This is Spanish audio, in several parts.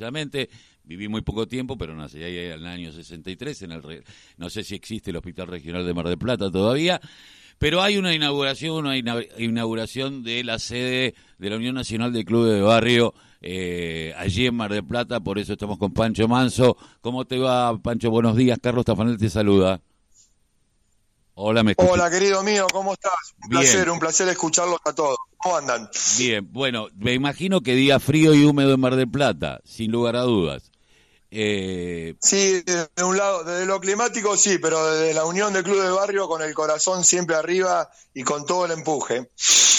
precisamente. Viví muy poco tiempo, pero nací ahí en el año 63. En el, no sé si existe el Hospital Regional de Mar del Plata todavía. Pero hay una inauguración, una inauguración de la sede de la Unión Nacional de Clubes de Barrio eh, allí en Mar del Plata, por eso estamos con Pancho Manso. ¿Cómo te va, Pancho? Buenos días, Carlos Tafanel te saluda. Hola, ¿me Hola, querido mío, ¿cómo estás? Un placer, un placer escucharlos a todos. ¿Cómo andan? Bien, bueno, me imagino que día frío y húmedo en Mar del Plata, sin lugar a dudas. Eh... Sí, de un lado, desde lo climático sí, pero desde la unión de club de barrio con el corazón siempre arriba y con todo el empuje.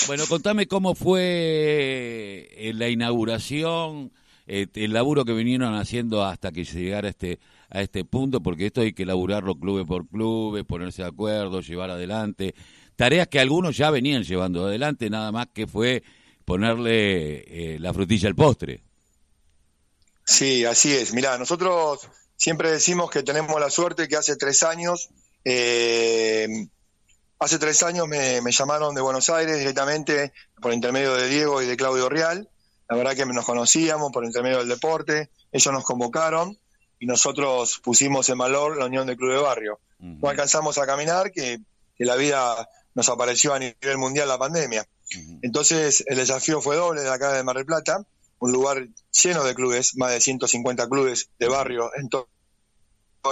Bueno, contame cómo fue eh, la inauguración, eh, el laburo que vinieron haciendo hasta que llegara este a este punto, porque esto hay que laburarlo club por club, ponerse de acuerdo, llevar adelante. Tareas que algunos ya venían llevando adelante, nada más que fue ponerle eh, la frutilla al postre. Sí, así es. Mirá, nosotros siempre decimos que tenemos la suerte que hace tres años, eh, hace tres años me, me, llamaron de Buenos Aires directamente por intermedio de Diego y de Claudio Real. La verdad que nos conocíamos por intermedio del deporte. Ellos nos convocaron y nosotros pusimos en valor la unión del club de barrio. No alcanzamos a caminar, que, la vida nos apareció a nivel mundial la pandemia. Entonces el desafío fue doble de acá de Mar del Plata, un lugar lleno de clubes, más de 150 clubes de barrio en toda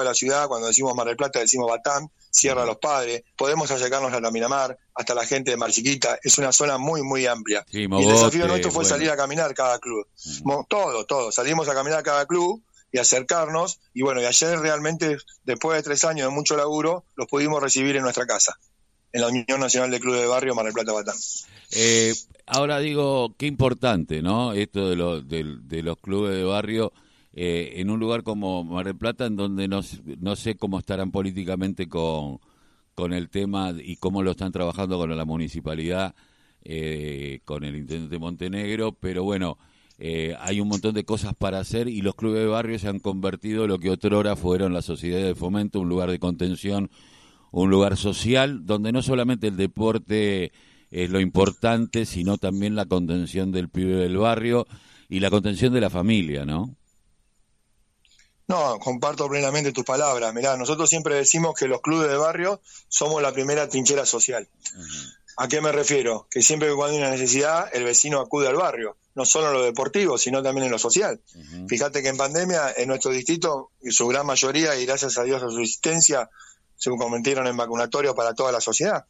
la ciudad. Cuando decimos Mar del Plata decimos Batán, Sierra los Padres, podemos acercarnos a la Miramar, hasta la gente de Mar Chiquita, es una zona muy, muy amplia. y el desafío nuestro fue salir a caminar cada club. Todo, todo, salimos a caminar cada club y acercarnos. Y bueno, y ayer realmente, después de tres años de mucho laburo, los pudimos recibir en nuestra casa, en la Unión Nacional de Clubes de Barrio Mar del Plata Batán. Eh, ahora digo, qué importante, ¿no? Esto de, los de, los clubes de barrio eh, en un lugar como Mar del Plata, en donde no, no sé cómo estarán políticamente con, con el tema y cómo lo están trabajando con la municipalidad, eh, con el intendente de Montenegro, pero bueno, eh, hay un montón de cosas para hacer y los clubes de barrio se han convertido en lo que otrora fueron las sociedades de fomento, un lugar de contención, un lugar social, donde no solamente el deporte es lo importante, sino también la contención del pibe del barrio y la contención de la familia, ¿no? No, comparto plenamente tus palabras. Mirá, nosotros siempre decimos que los clubes de barrio somos la primera trinchera social. ¿A qué me refiero? Que siempre que cuando hay una necesidad, el vecino acude al barrio no solo en lo deportivo, sino también en lo social. Fíjate que en pandemia, en nuestro distrito, su gran mayoría, y gracias a Dios a su existencia, se convirtieron en vacunatorios para toda la sociedad.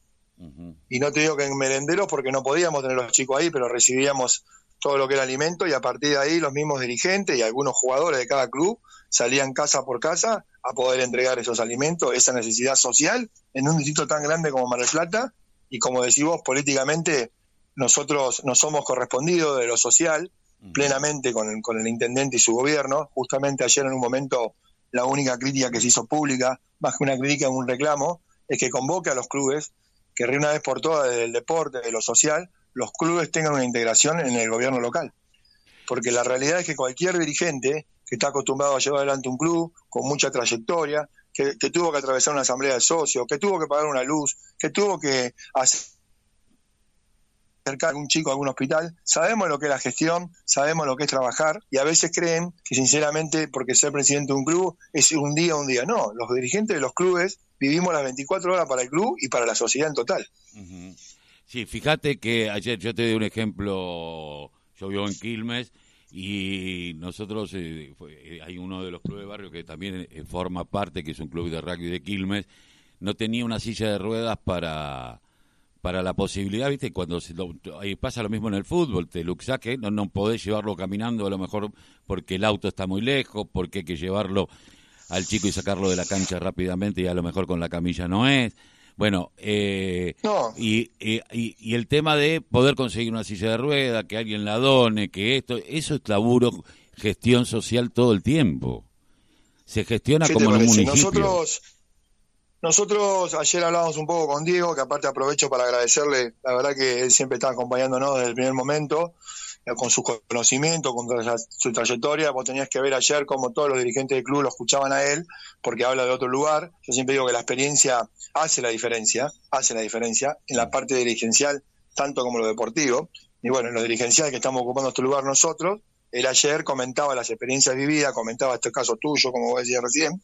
Y no te digo que en merenderos, porque no podíamos tener los chicos ahí, pero recibíamos todo lo que era alimento y a partir de ahí los mismos dirigentes y algunos jugadores de cada club salían casa por casa a poder entregar esos alimentos, esa necesidad social en un distrito tan grande como Mar del Plata y como decimos políticamente nosotros no somos correspondidos de lo social plenamente con el, con el intendente y su gobierno. Justamente ayer en un momento la única crítica que se hizo pública, más que una crítica, un reclamo, es que convoque a los clubes que una vez por todas del deporte, de lo social, los clubes tengan una integración en el gobierno local. Porque la realidad es que cualquier dirigente que está acostumbrado a llevar adelante un club con mucha trayectoria, que, tuvo que atravesar una asamblea de socios, que tuvo que pagar una luz, que tuvo que acercar a un chico a algún hospital, sabemos lo que es la gestión, sabemos lo que es trabajar y a veces creen que sinceramente porque ser presidente de un club es un día un día. No, los dirigentes de los clubes vivimos las 24 horas para el club y para la sociedad en total. Sí, fíjate que ayer yo te di un ejemplo, yo vivo en Quilmes y nosotros, eh, eh, hay uno de los clubes de barrio que también eh, forma parte, que es un club de rugby de Quilmes, no tenía una silla de ruedas para para la posibilidad, viste, cuando se pasa lo mismo en el fútbol, te luxaque, no, no podés llevarlo caminando a lo mejor porque el auto está muy lejos, porque hay que llevarlo al chico y sacarlo de la cancha rápidamente y a lo mejor con la camilla no es. Bueno, eh, y, y, el tema de poder conseguir una silla de rueda, que alguien la done, que esto, eso es laburo, gestión social todo el tiempo. Se gestiona como en un municipio. Nosotros nosotros ayer hablábamos un poco con Diego, que aparte aprovecho para agradecerle, la verdad que él siempre está acompañándonos desde el primer momento, eh, con su conocimiento, con su trayectoria. Vos tenías que ver ayer cómo todos los dirigentes del club lo escuchaban a él, porque habla de otro lugar. Yo siempre digo que la experiencia hace la diferencia, hace la diferencia en la parte dirigencial, tanto como lo deportivo. Y bueno, en lo dirigencial que estamos ocupando este lugar nosotros, él ayer comentaba las experiencias vividas, comentaba este caso tuyo, como vos decías recién,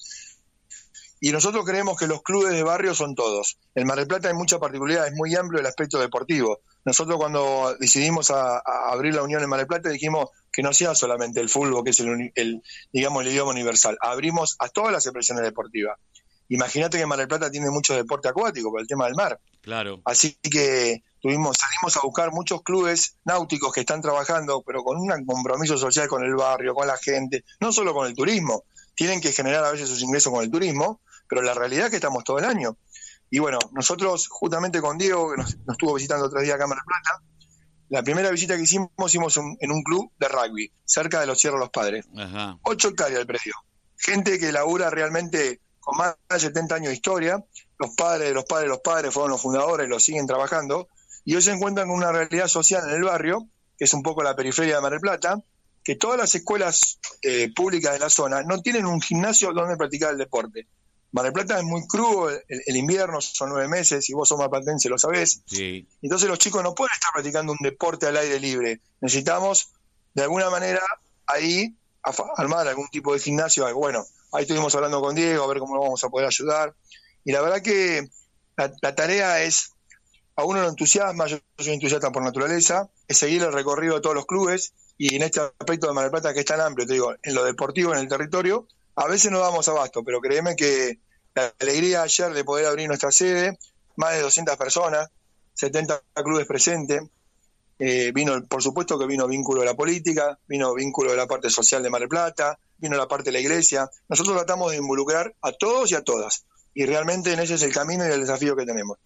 y nosotros creemos que los clubes de barrio son todos. En Mar del Plata hay mucha particularidad, es muy amplio el aspecto deportivo. Nosotros cuando decidimos a, abrir la unión en Mar del Plata dijimos que no sea solamente el fútbol, que es el, digamos el idioma universal. Abrimos a todas las expresiones deportivas. Imagínate que Mar del Plata tiene mucho deporte acuático por el tema del mar. Claro. Así que tuvimos, salimos a buscar muchos clubes náuticos que están trabajando, pero con un compromiso social con el barrio, con la gente, no solo con el turismo. Tienen que generar a veces sus ingresos con el turismo, pero la realidad es que estamos todo el año. Y bueno, nosotros justamente con Diego, que nos, estuvo visitando otro día a Cámara Plata, la primera visita que hicimos, hicimos en un club de rugby, cerca de los Cierros Los Padres. Ocho hectáreas del predio. Gente que labura realmente con más de 70 años de historia. Los padres de los padres de los padres fueron los fundadores, los siguen trabajando. Y hoy se encuentran con una realidad social en el barrio, que es un poco la periferia de Mar del Plata, que todas las escuelas eh, públicas de la zona no tienen un gimnasio donde practicar el deporte. Mar del Plata es muy crudo, el, invierno son nueve meses, y vos sos mapatense lo sabés. Entonces los chicos no pueden estar practicando un deporte al aire libre. Necesitamos, de alguna manera, ahí armar algún tipo de gimnasio. Bueno, ahí estuvimos hablando con Diego, a ver cómo lo vamos a poder ayudar. Y la verdad que la, tarea es, a uno lo entusiasma, yo soy entusiasta por naturaleza, es seguir el recorrido de todos los clubes y en este aspecto de Mar del Plata que es tan amplio, te digo, en lo deportivo, en el territorio, a veces no damos abasto, pero créeme que la alegría ayer de poder abrir nuestra sede, más de 200 personas, 70 clubes presentes. Eh, vino, por supuesto que vino vínculo de la política, vino vínculo de la parte social de Mar del Plata, vino la parte de la iglesia. Nosotros tratamos de involucrar a todos y a todas. Y realmente en ese es el camino y el desafío que tenemos.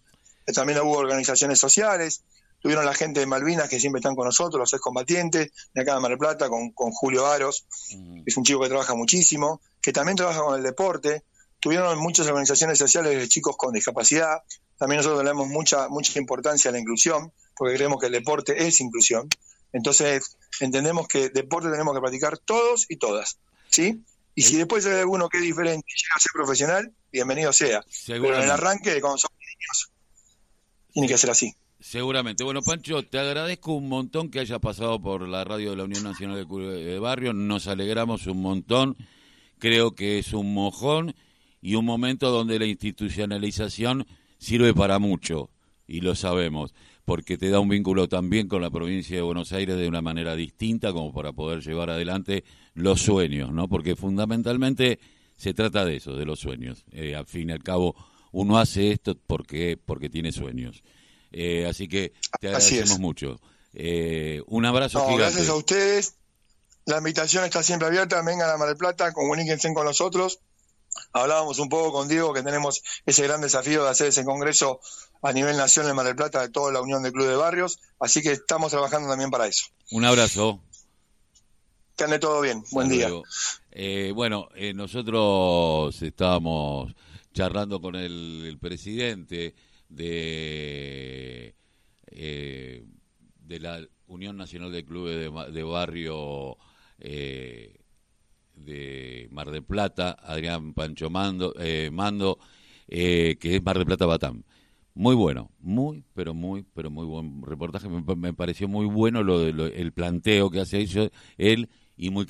También hubo organizaciones sociales, tuvieron la gente de Malvinas que siempre están con nosotros, los excombatientes, de acá de Mar del Plata, con, con Julio Aros, que es un chico que trabaja muchísimo, que también trabaja con el deporte, tuvieron muchas organizaciones sociales de chicos con discapacidad. También nosotros le damos mucha, mucha importancia a la inclusión, porque creemos que el deporte es inclusión. Entonces, entendemos que deporte tenemos que practicar todos y todas. ¿Sí? Y si después hay alguno que es diferente y llega a ser profesional, bienvenido sea. Pero en el arranque, cuando somos niños, tiene que ser así. Seguramente. Bueno, Pancho, te agradezco un montón que hayas pasado por la radio de la Unión Nacional de Barrio. Nos alegramos un montón. Creo que es un mojón y un momento donde la institucionalización sirve para mucho, y lo sabemos, porque te da un vínculo también con la provincia de Buenos Aires de una manera distinta como para poder llevar adelante los sueños, ¿no? Porque fundamentalmente se trata de eso, de los sueños. Eh, al fin y al cabo, uno hace esto porque, porque tiene sueños. Eh, así que te agradecemos mucho. Eh, un abrazo gigante. Gracias a ustedes. La invitación está siempre abierta. Vengan a Mar del Plata, comuníquense con nosotros hablábamos un poco con Diego que tenemos ese gran desafío de hacer ese congreso a nivel nacional en Mar del Plata de toda la Unión de Club de Barrios, así que estamos trabajando también para eso. Un abrazo. Que ande todo bien, buen día. Eh, bueno, eh, nosotros estábamos charlando con el, presidente de, eh, de la Unión Nacional de Clubes de, Barrio de Mar del Plata, Adrián Pancho Mando, eh, Mando, eh, que es Mar del Plata Batán. Muy bueno, muy, pero muy, pero muy buen reportaje. Me, pareció muy bueno lo, el planteo que hace él y muy